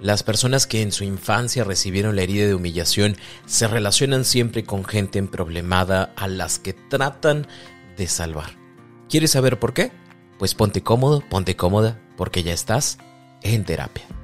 Las personas que en su infancia recibieron la herida de humillación se relacionan siempre con gente emproblemada a las que tratan de salvar. ¿Quieres saber por qué? Pues ponte cómodo, ponte cómoda, porque ya estás en terapia.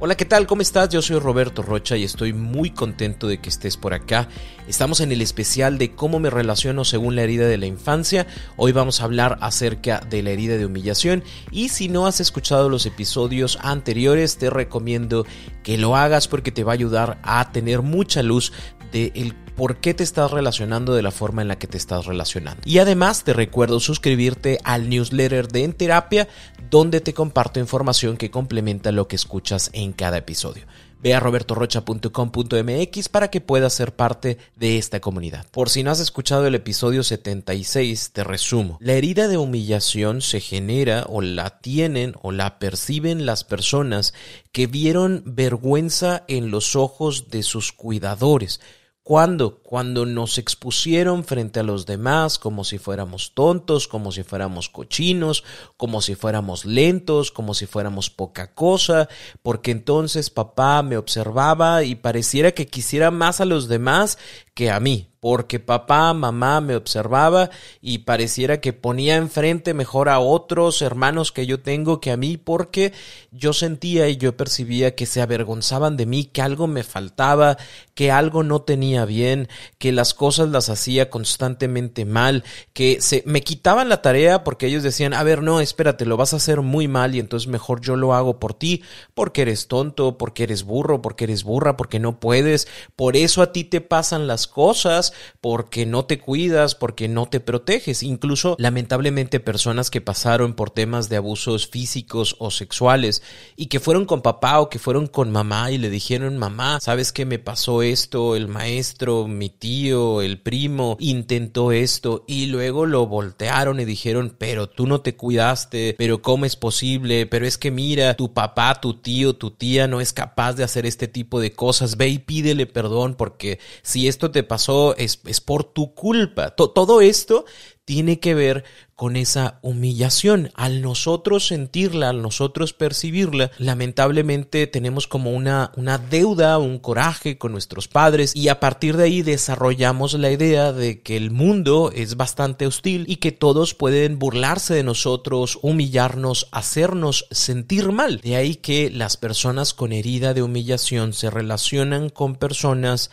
Hola, ¿qué tal? ¿Cómo estás? Yo soy Roberto Rocha y estoy muy contento de que estés por acá. Estamos en el especial de cómo me relaciono según la herida de la infancia. Hoy vamos a hablar acerca de la herida de humillación y si no has escuchado los episodios anteriores te recomiendo que lo hagas porque te va a ayudar a tener mucha luz de el por qué te estás relacionando de la forma en la que te estás relacionando. Y además te recuerdo suscribirte al newsletter de En Terapia, donde te comparto información que complementa lo que escuchas en cada episodio. Ve a robertorocha.com.mx para que puedas ser parte de esta comunidad. Por si no has escuchado el episodio 76, te resumo. La herida de humillación se genera o la tienen o la perciben las personas que vieron vergüenza en los ojos de sus cuidadores ¿Cuándo? Cuando nos expusieron frente a los demás como si fuéramos tontos, como si fuéramos cochinos, como si fuéramos lentos, como si fuéramos poca cosa, porque entonces papá me observaba y pareciera que quisiera más a los demás que a mí porque papá, mamá me observaba y pareciera que ponía enfrente mejor a otros hermanos que yo tengo que a mí, porque yo sentía y yo percibía que se avergonzaban de mí, que algo me faltaba, que algo no tenía bien, que las cosas las hacía constantemente mal, que se me quitaban la tarea porque ellos decían, a ver, no, espérate, lo vas a hacer muy mal y entonces mejor yo lo hago por ti, porque eres tonto, porque eres burro, porque eres burra, porque no puedes, por eso a ti te pasan las cosas, porque no te cuidas, porque no te proteges. Incluso, lamentablemente, personas que pasaron por temas de abusos físicos o sexuales y que fueron con papá o que fueron con mamá y le dijeron, mamá, ¿sabes qué me pasó esto? El maestro, mi tío, el primo intentó esto y luego lo voltearon y dijeron, pero tú no te cuidaste, pero ¿cómo es posible? Pero es que mira, tu papá, tu tío, tu tía no es capaz de hacer este tipo de cosas. Ve y pídele perdón porque si esto te pasó es, por tu culpa. todo esto tiene que ver con esa humillación. Al nosotros sentirla, al nosotros percibirla, lamentablemente tenemos como una, una deuda, un coraje con nuestros padres y a partir de ahí desarrollamos la idea de que el mundo es bastante hostil y que todos pueden burlarse de nosotros, humillarnos, hacernos sentir mal. De ahí que las personas con herida de humillación se relacionan con personas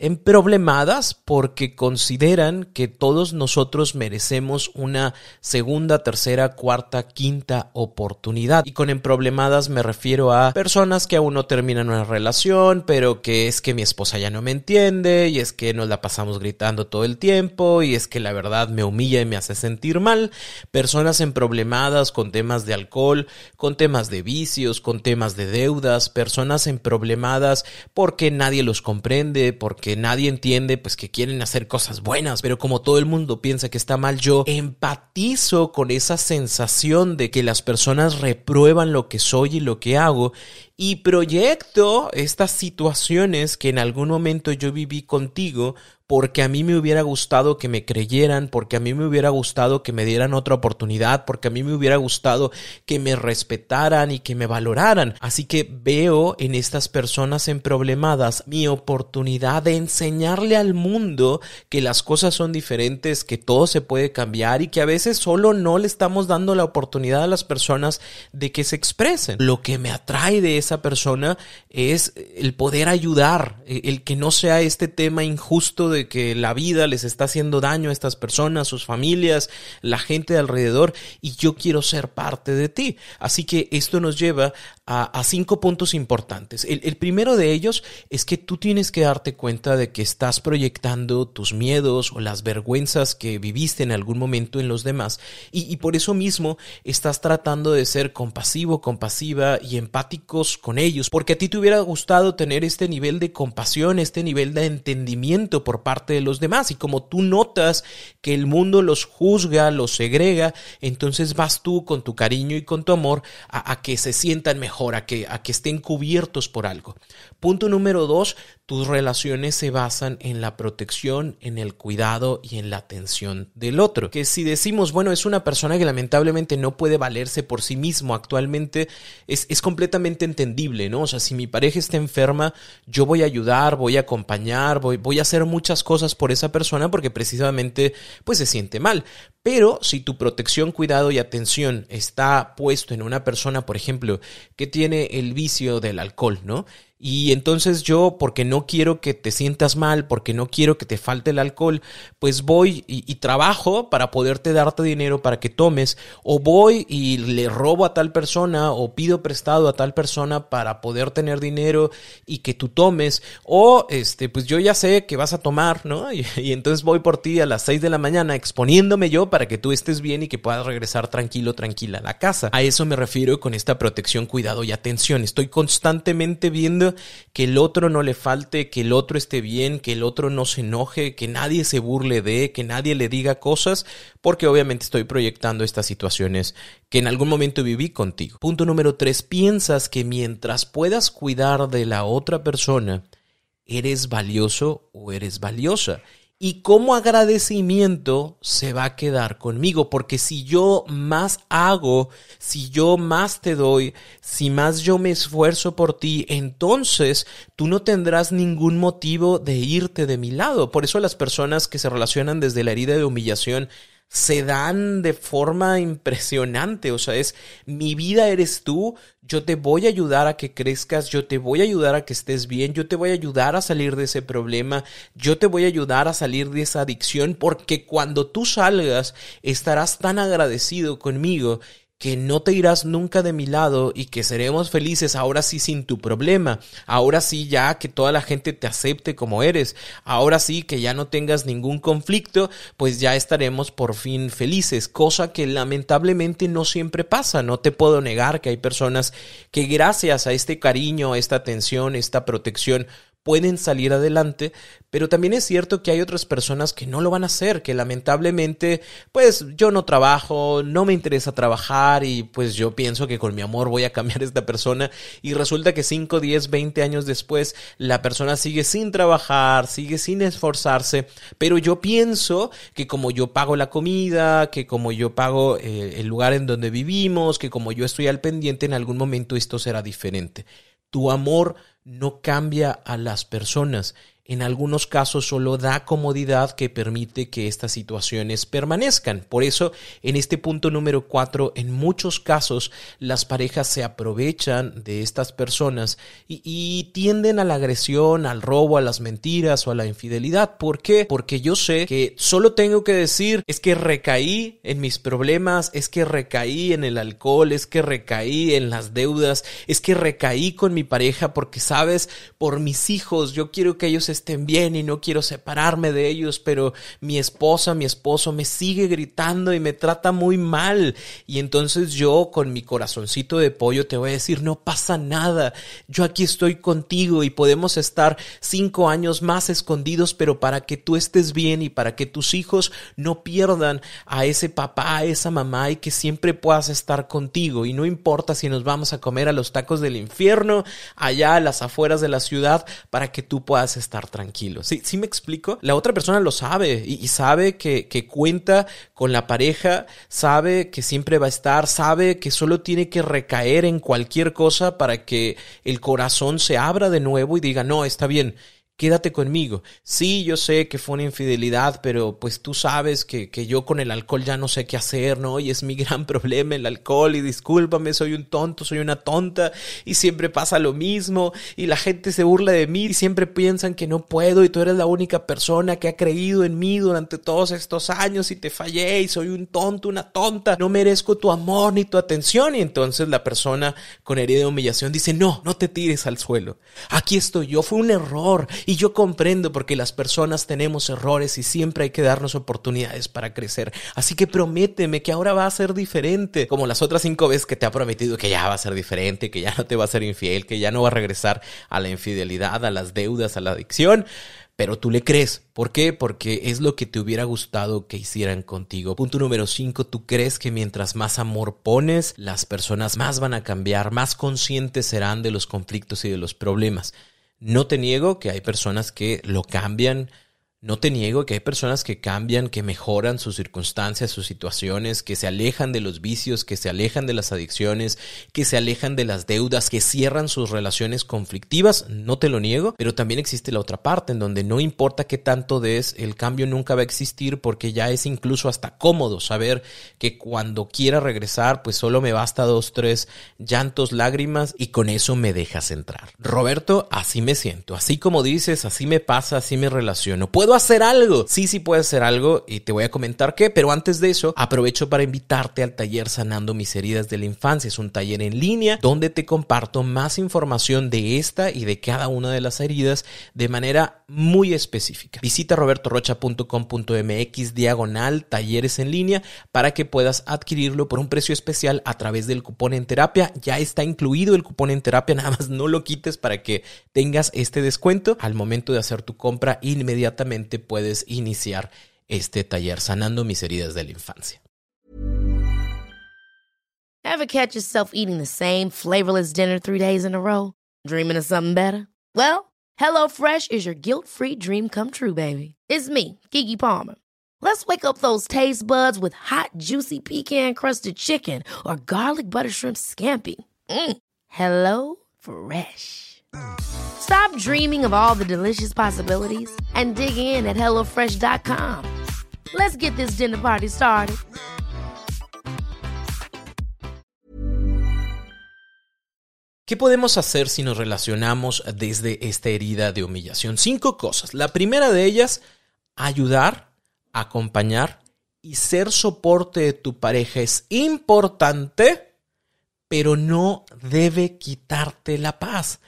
emproblemadas porque consideran que todos nosotros merecemos una segunda, tercera, cuarta, quinta oportunidad. Y con emproblemadas me refiero a personas que aún no terminan una relación, pero que es que mi esposa ya no me entiende y es que nos la pasamos gritando todo el tiempo y es que la verdad me humilla y me hace sentir mal. Personas emproblemadas con temas de alcohol, con temas de vicios, con temas de deudas, personas emproblemadas porque nadie los comprende, porque nadie entiende, pues que quieren hacer cosas buenas, pero como todo el mundo piensa que está mal, yo empatizo con esa sensación de que las personas reprueban lo que soy y lo que hago y proyecto estas situaciones que en algún momento yo viví contigo porque a mí me hubiera gustado que me creyeran, porque a mí me hubiera gustado que me dieran otra oportunidad, porque a mí me hubiera gustado que me respetaran y que me valoraran. Así que veo en estas personas emproblemadas mi oportunidad de enseñarle al mundo que las cosas son diferentes, que todo se puede cambiar y que a veces solo no le estamos dando la oportunidad a las personas de que se expresen. Lo que me atrae de esa persona es el poder ayudar, el que no sea este tema injusto de de que la vida les está haciendo daño a estas personas, sus familias, la gente de alrededor, y yo quiero ser parte de ti. Así que esto nos lleva a, cinco puntos importantes. El, primero de ellos es que tú tienes que darte cuenta de que estás proyectando tus miedos o las vergüenzas que viviste en algún momento en los demás, y, y por eso mismo estás tratando de ser compasivo, compasiva y empáticos con ellos, porque a ti te hubiera gustado tener este nivel de compasión, este nivel de entendimiento por parte de los demás, y como tú notas que el mundo los juzga, los segrega, entonces vas tú con tu cariño y con tu amor a, a que se sientan mejor a que, a que estén cubiertos por algo. Punto número dos, tus relaciones se basan en la protección, en el cuidado y en la atención del otro. Que si decimos, bueno, es una persona que lamentablemente no puede valerse por sí mismo actualmente, es, es completamente entendible, ¿no? O sea, si mi pareja está enferma, yo voy a ayudar, voy a acompañar, voy, voy a hacer muchas cosas por esa persona porque precisamente pues se siente mal. Pero si tu protección, cuidado y atención está puesto en una persona, por ejemplo, que tiene el vicio del alcohol, ¿no? Y entonces yo, porque no quiero que te sientas mal, porque no quiero que te falte el alcohol, pues voy y, trabajo para poderte darte dinero para que tomes, o voy y le robo a tal persona, o pido prestado a tal persona para poder tener dinero y que tú tomes, o este, pues yo ya sé que vas a tomar, ¿no? Y, y entonces voy por ti a las 6 de la mañana exponiéndome yo para que tú estés bien y que puedas regresar tranquilo, tranquila a la casa. A eso me refiero con esta protección, cuidado y atención. Estoy constantemente viendo que el otro no le falte, que el otro esté bien, que el otro no se enoje, que nadie se burle de, que nadie le diga cosas, porque obviamente estoy proyectando estas situaciones que en algún momento viví contigo. Punto número tres, piensas que mientras puedas cuidar de la otra persona, eres valioso o eres valiosa y como agradecimiento se va a quedar conmigo, porque si yo más hago, si yo más te doy, si más yo me esfuerzo por ti, entonces tú no tendrás ningún motivo de irte de mi lado. Por eso las personas que se relacionan desde la herida de humillación se dan de forma impresionante. O sea, es mi vida eres tú, yo te voy a ayudar a que crezcas, yo te voy a ayudar a que estés bien, yo te voy a ayudar a salir de ese problema, yo te voy a ayudar a salir de esa adicción, porque cuando tú salgas estarás tan agradecido conmigo que no te irás nunca de mi lado y que seremos felices ahora sí sin tu problema, ahora sí ya que toda la gente te acepte como eres, ahora sí que ya no tengas ningún conflicto, pues ya estaremos por fin felices, cosa que lamentablemente no siempre pasa, no te puedo negar que hay personas que gracias a este cariño, a esta atención, esta protección, pueden salir adelante, pero también es cierto que hay otras personas que no lo van a hacer, que lamentablemente, pues yo no trabajo, no me interesa trabajar y pues yo pienso que con mi amor voy a cambiar a esta persona y resulta que 5, 10, 20 años después la persona sigue sin trabajar, sigue sin esforzarse, pero yo pienso que como yo pago la comida, que como yo pago eh, el lugar en donde vivimos, que como yo estoy al pendiente, en algún momento esto será diferente. Tu amor no cambia a las personas en algunos casos solo da comodidad que permite que estas situaciones permanezcan. Por eso, en este punto número cuatro, en muchos casos las parejas se aprovechan de estas personas y, tienden a la agresión, al robo, a las mentiras o a la infidelidad. ¿Por qué? Porque yo sé que solo tengo que decir es que recaí en mis problemas, es que recaí en el alcohol, es que recaí en las deudas, es que recaí con mi pareja porque sabes, por mis hijos, yo quiero que ellos estén bien y no quiero separarme de ellos, pero mi esposa, mi esposo me sigue gritando y me trata muy mal. Y entonces yo con mi corazoncito de pollo te voy a decir, no pasa nada, yo aquí estoy contigo y podemos estar cinco años más escondidos, pero para que tú estés bien y para que tus hijos no pierdan a ese papá, a esa mamá y que siempre puedas estar contigo. Y no importa si nos vamos a comer a los tacos del infierno, allá a las afueras de la ciudad, para que tú puedas estar tranquilo. ¿Sí, sí me explico? La otra persona lo sabe y, sabe que, que, cuenta con la pareja, sabe que siempre va a estar, sabe que solo tiene que recaer en cualquier cosa para que el corazón se abra de nuevo y diga, no, está bien quédate conmigo. Sí, yo sé que fue una infidelidad, pero pues tú sabes que, que yo con el alcohol ya no sé qué hacer, ¿no? Y es mi gran problema el alcohol y discúlpame, soy un tonto, soy una tonta y siempre pasa lo mismo y la gente se burla de mí y siempre piensan que no puedo y tú eres la única persona que ha creído en mí durante todos estos años y te fallé y soy un tonto, una tonta, no merezco tu amor ni tu atención y entonces la persona con herida de humillación dice, no, no te tires al suelo, aquí estoy yo, fue un error y yo comprendo porque las personas tenemos errores y siempre hay que darnos oportunidades para crecer. Así que prométeme que ahora va a ser diferente, como las otras cinco veces que te ha prometido que ya va a ser diferente, que ya no te va a ser infiel, que ya no va a regresar a la infidelidad, a las deudas, a la adicción pero tú le crees. ¿Por qué? Porque es lo que te hubiera gustado que hicieran contigo. Punto número 5, tú crees que mientras más amor pones, las personas más van a cambiar, más conscientes serán de los conflictos y de los problemas. No te niego que hay personas que lo cambian, no te niego que hay personas que cambian, que mejoran sus circunstancias, sus situaciones, que se alejan de los vicios, que se alejan de las adicciones, que se alejan de las deudas, que cierran sus relaciones conflictivas, no te lo niego, pero también existe la otra parte en donde no importa qué tanto des, el cambio nunca va a existir porque ya es incluso hasta cómodo saber que cuando quiera regresar, pues solo me basta dos, tres llantos, lágrimas y con eso me dejas entrar. Roberto, así me siento, así como dices, así me pasa, así me relaciono. Puedo hacer algo. Sí, sí puedo hacer algo y te voy a comentar qué, pero antes de eso aprovecho para invitarte al taller Sanando mis heridas de la infancia. Es un taller en línea donde te comparto más información de esta y de cada una de las heridas de manera muy específica. Visita robertorocha.com.mx diagonal talleres en línea para que puedas adquirirlo por un precio especial a través del cupón en terapia. Ya está incluido el cupón en terapia, nada más no lo quites para que tengas este descuento al momento de hacer tu compra inmediatamente puedes iniciar este taller sanando mis heridas de la infancia. Ever catch yourself eating the same flavorless dinner three days in a row? Dreaming of something better? Well, HelloFresh is your guilt-free dream come true, baby. It's me, Kiki Palmer. Let's wake up those taste buds with hot, juicy pecan-crusted chicken or garlic butter shrimp scampi. Mm. Hello Fresh. Stop dreaming of all the delicious possibilities and dig in at HelloFresh.com. Let's get this dinner party started. ¿Qué podemos hacer si nos relacionamos desde esta herida de humillación? Cinco cosas. La primera de ellas, ayudar, acompañar y ser soporte de tu pareja es importante, pero no debe quitarte la paz.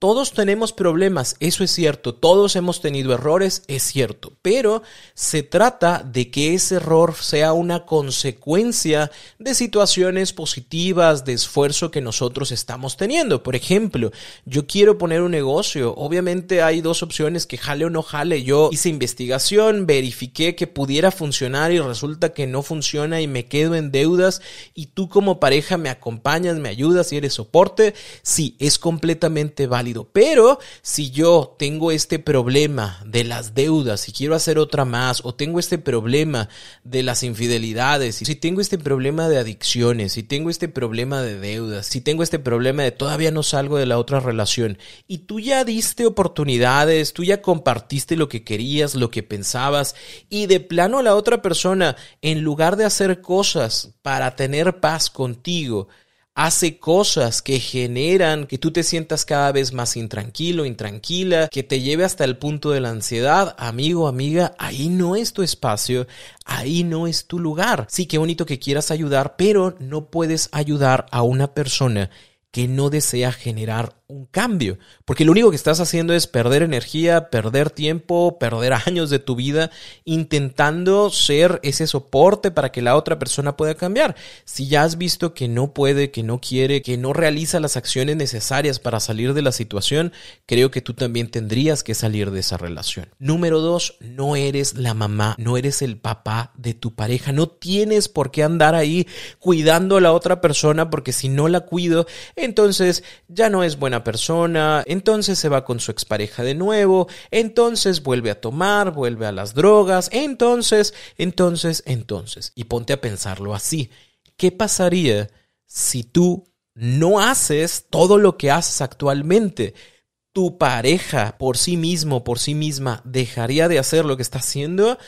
Todos tenemos problemas, eso es cierto, todos hemos tenido errores, es cierto, pero se trata de que ese error sea una consecuencia de situaciones positivas, de esfuerzo que nosotros estamos teniendo. Por ejemplo, yo quiero poner un negocio, obviamente hay dos opciones, que jale o no jale. Yo hice investigación, verifiqué que pudiera funcionar y resulta que no funciona y me quedo en deudas. Y tú como pareja me acompañas, me ayudas y eres soporte, sí, es completamente válido pero si yo tengo este problema de las deudas y quiero hacer otra más, o tengo este problema de las infidelidades, si tengo este problema de adicciones, si tengo este problema de deudas, si tengo este problema de todavía no salgo de la otra relación, y tú ya diste oportunidades, tú ya compartiste lo que querías, lo que pensabas, y de plano la otra persona, en lugar de hacer cosas para tener paz contigo, hace cosas que generan que tú te sientas cada vez más intranquilo, intranquila, que te lleve hasta el punto de la ansiedad, amigo, amiga, ahí no es tu espacio, ahí no es tu lugar. Sí, qué bonito que quieras ayudar, pero no puedes ayudar a una persona que no desea generar un cambio, porque lo único que estás haciendo es perder energía, perder tiempo, perder años de tu vida intentando ser ese soporte para que la otra persona pueda cambiar. Si ya has visto que no puede, que no quiere, que no realiza las acciones necesarias para salir de la situación, creo que tú también tendrías que salir de esa relación. Número dos, no eres la mamá, no eres el papá de tu pareja, no tienes por qué andar ahí cuidando a la otra persona porque si no la cuido, entonces ya no es buena persona, entonces se va con su expareja de nuevo, entonces vuelve a tomar, vuelve a las drogas, entonces, entonces, entonces. Y ponte a pensarlo así. ¿Qué pasaría si tú no haces todo lo que haces actualmente? tu pareja por sí mismo, por sí misma, dejaría de hacer lo que está haciendo,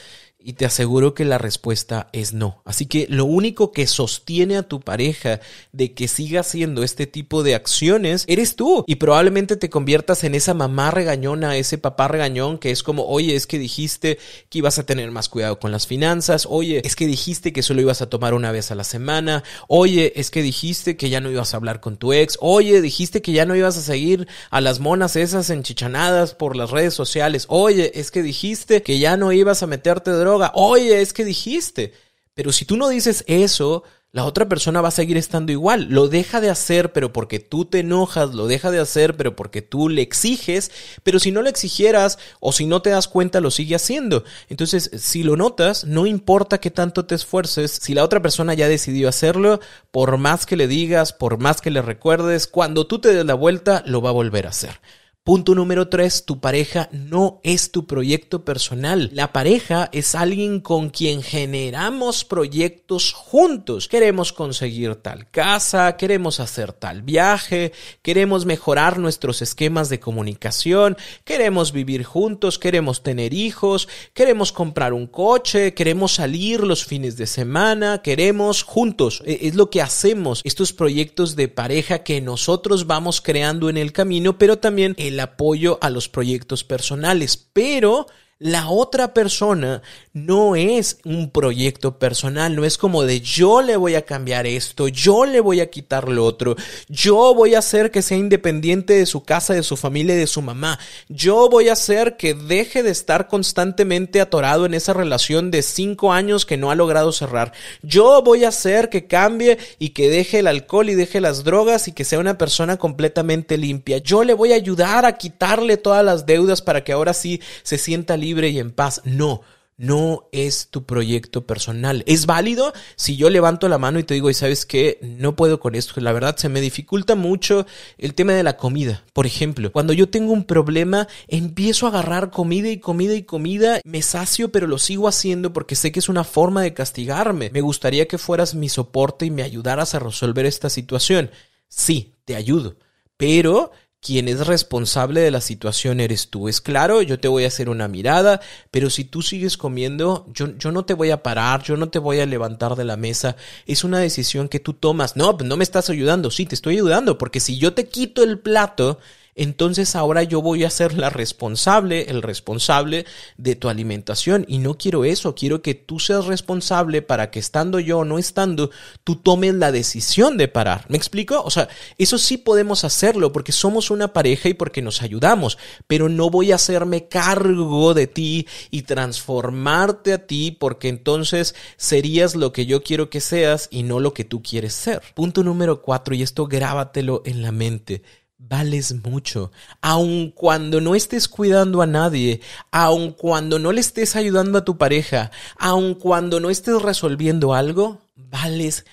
y te aseguro que la respuesta es no. Así que lo único que sostiene a tu pareja de que siga haciendo este tipo de acciones eres tú. Y probablemente te conviertas en esa mamá regañona, ese papá regañón que es como, oye, es que dijiste que ibas a tener más cuidado con las finanzas, oye, es que dijiste que solo ibas a tomar una vez a la semana, oye, es que dijiste que ya no ibas a hablar con tu ex, oye, dijiste que ya no ibas a seguir a las monas esas enchichanadas por las redes sociales, oye, es que dijiste que ya no ibas a meterte droga Oye, es que dijiste. Pero si tú no dices eso, la otra persona va a seguir estando igual. Lo deja de hacer, pero porque tú te enojas, lo deja de hacer, pero porque tú le exiges, pero si no le exigieras o si no te das cuenta, lo sigue haciendo. Entonces, si lo notas, no importa qué tanto te esfuerces, si la otra persona ya decidió hacerlo, por más que le digas, por más que le recuerdes, cuando tú te des la vuelta, lo va a volver a hacer. Punto número tres, tu pareja no es tu proyecto personal. La pareja es alguien con quien generamos proyectos juntos. Queremos conseguir tal casa, queremos hacer tal viaje, queremos mejorar nuestros esquemas de comunicación, queremos vivir juntos, queremos tener hijos, queremos comprar un coche, queremos salir los fines de semana, queremos juntos. E, es lo que hacemos, estos proyectos de pareja que nosotros vamos creando en el camino, pero también el apoyo a los proyectos personales, pero la otra persona no es un proyecto personal, no es como de yo le voy a cambiar esto, yo le voy a quitar lo otro, yo voy a hacer que sea independiente de su casa, de su familia de su mamá, yo voy a hacer que deje de estar constantemente atorado en esa relación de cinco años que no ha logrado cerrar, yo voy a hacer que cambie y que deje el alcohol y deje las drogas y que sea una persona completamente limpia, yo le voy a ayudar a quitarle todas las deudas para que ahora sí se sienta libre libre y en paz. No, no es tu proyecto personal. Es válido si yo levanto la mano y te digo, y sabes que no puedo con esto. La verdad se me dificulta mucho el tema de la comida. Por ejemplo, cuando yo tengo un problema, empiezo a agarrar comida y comida y comida, me sacio, pero lo sigo haciendo porque sé que es una forma de castigarme. Me gustaría que fueras mi soporte y me ayudaras a resolver esta situación. Sí, te ayudo. Pero quien es responsable de la situación eres tú. Es claro, yo te voy a hacer una mirada, pero si tú sigues comiendo, yo, yo no te voy a parar, yo no te voy a levantar de la mesa. Es una decisión que tú tomas. No, pues no me estás ayudando. Sí, te estoy ayudando, porque si yo te quito el plato, entonces ahora yo voy a ser la responsable, el responsable de tu alimentación. Y no quiero eso, quiero que tú seas responsable para que estando yo o no estando, tú tomes la decisión de parar. ¿Me explico? O sea, eso sí podemos hacerlo porque somos una pareja y porque nos ayudamos, pero no voy a hacerme cargo de ti y transformarte a ti porque entonces serías lo que yo quiero que seas y no lo que tú quieres ser. Punto número cuatro, y esto grábatelo en la mente vales mucho, aun cuando no estés cuidando a nadie, aun cuando no le estés ayudando a tu pareja, aun cuando no estés resolviendo algo, vales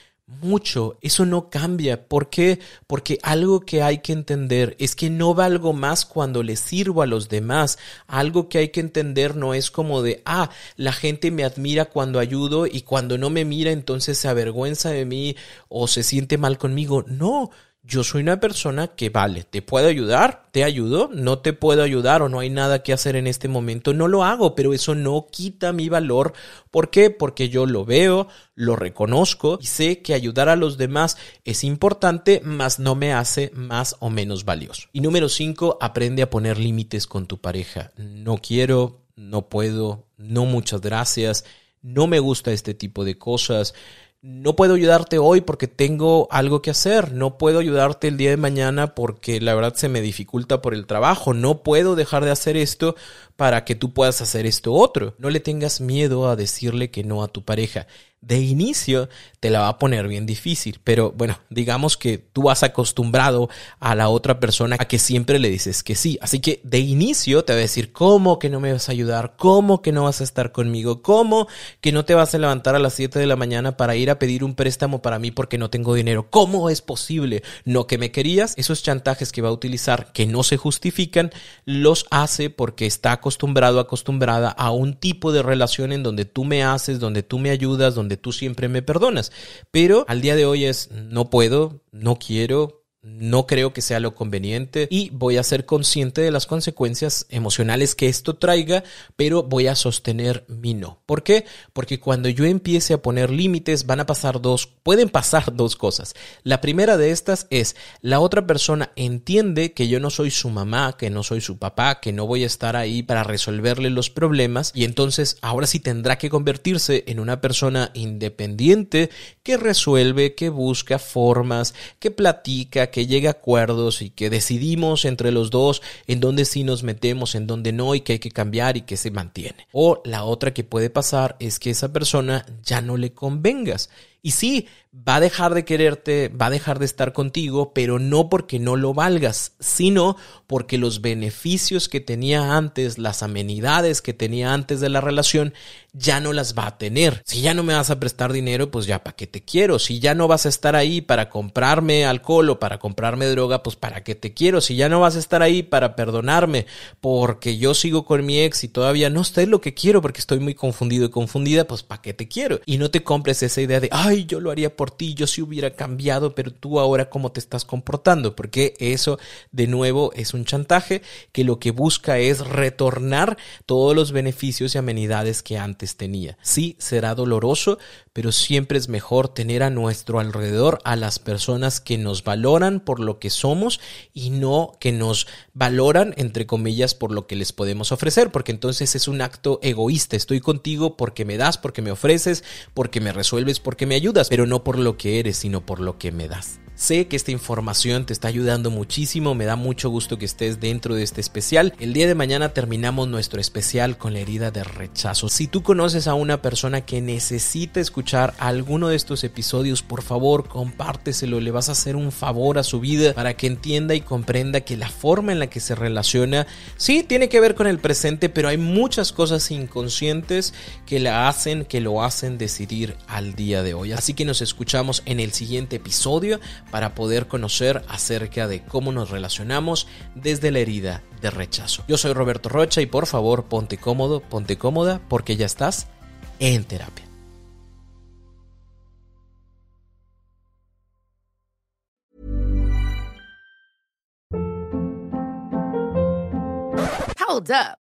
mucho. Eso no cambia. ¿Por qué? Porque algo que hay que entender es que no valgo más cuando le sirvo a los demás. Algo que hay que entender no es como de, ah, la gente me admira cuando ayudo y cuando no me mira entonces se avergüenza de mí o se siente mal conmigo. No yo soy una persona que vale, te puedo ayudar, te ayudo, no te puedo ayudar o no hay nada que hacer en este momento, no lo hago, pero eso no quita mi valor. ¿Por qué? Porque yo lo veo, lo reconozco y sé que ayudar a los demás es importante, mas no me hace más o menos valioso. Y número cinco, aprende a poner límites con tu pareja. No quiero, no puedo, no muchas gracias, no me gusta este tipo de cosas no puedo ayudarte hoy porque tengo algo que hacer, no puedo ayudarte el día de mañana porque la verdad se me dificulta por el trabajo, no puedo dejar de hacer esto para que tú puedas hacer esto otro. No le tengas miedo a decirle que no a tu pareja de inicio te la va a poner bien difícil, pero bueno, digamos que tú has acostumbrado a la otra persona a que siempre le dices que sí, así que de inicio te va a decir, ¿cómo que no me vas a ayudar? ¿Cómo que no vas a estar conmigo? ¿Cómo que no te vas a levantar a las 7 de la mañana para ir a pedir un préstamo para mí porque no tengo dinero? ¿Cómo es posible? ¿No que me querías? Esos chantajes que va a utilizar que no se justifican, los hace porque está acostumbrado, acostumbrada a un tipo de relación en donde tú me haces, donde tú me ayudas, donde tú siempre me perdonas. Pero al día de hoy es no puedo, no quiero, no creo que sea lo conveniente y voy a ser consciente de las consecuencias emocionales que esto traiga, pero voy a sostener mi no. ¿Por qué? Porque cuando yo empiece a poner límites van a pasar dos, pueden pasar dos cosas. La primera de estas es la otra persona entiende que yo no soy su mamá, que no soy su papá, que no voy a estar ahí para resolverle los problemas y entonces ahora sí tendrá que convertirse en una persona independiente que resuelve, que busca formas, que platica, que llega a acuerdos y que decidimos entre los dos en dónde sí nos metemos, en dónde no y que hay que cambiar y que se mantiene. O la otra que puede pasar es que esa persona ya no le convengas. Y sí, va a dejar de quererte, va a dejar de estar contigo, pero no porque no lo valgas, sino porque los beneficios que tenía antes, las amenidades que tenía antes de la relación, ya no las va a tener. Si ya no me vas a prestar dinero, pues ya para qué te quiero. Si ya no vas a estar ahí para comprarme alcohol o para comprarme droga, pues para qué te quiero. Si ya no vas a estar ahí para perdonarme porque yo sigo con mi ex y todavía no estoy lo que quiero porque estoy muy confundido y confundida, pues para qué te quiero. Y no te compres esa idea de, ay, yo lo haría por ti, yo sí hubiera cambiado, pero tú ahora cómo te estás comportando, porque eso de nuevo es un chantaje que lo que busca es retornar todos los beneficios y amenidades que antes tenía. Sí, será doloroso, pero siempre es mejor tener a nuestro alrededor a las personas que nos valoran por lo que somos y no que nos valoran, entre comillas, por lo que les podemos ofrecer, porque entonces es un acto egoísta. Estoy contigo porque me das, porque me ofreces, porque me resuelves, porque me ayudas, pero no por lo que eres, sino por lo que me das. Sé que esta información te está ayudando muchísimo, me da mucho gusto que estés dentro de este especial. El día de mañana terminamos nuestro especial con la herida de rechazo. Si tú conoces a una persona que necesita escuchar alguno de estos episodios, por favor compárteselo, le vas a hacer un favor a su vida para que entienda y comprenda que la forma en la que se relaciona, sí, tiene que ver con el presente, pero hay muchas cosas inconscientes que la hacen, que lo hacen decidir al día de hoy. Así que nos escuchamos en el siguiente episodio para poder conocer acerca de cómo nos relacionamos desde la herida de rechazo. Yo soy Roberto Rocha y por favor ponte cómodo, ponte cómoda porque ya estás en terapia. Hold up.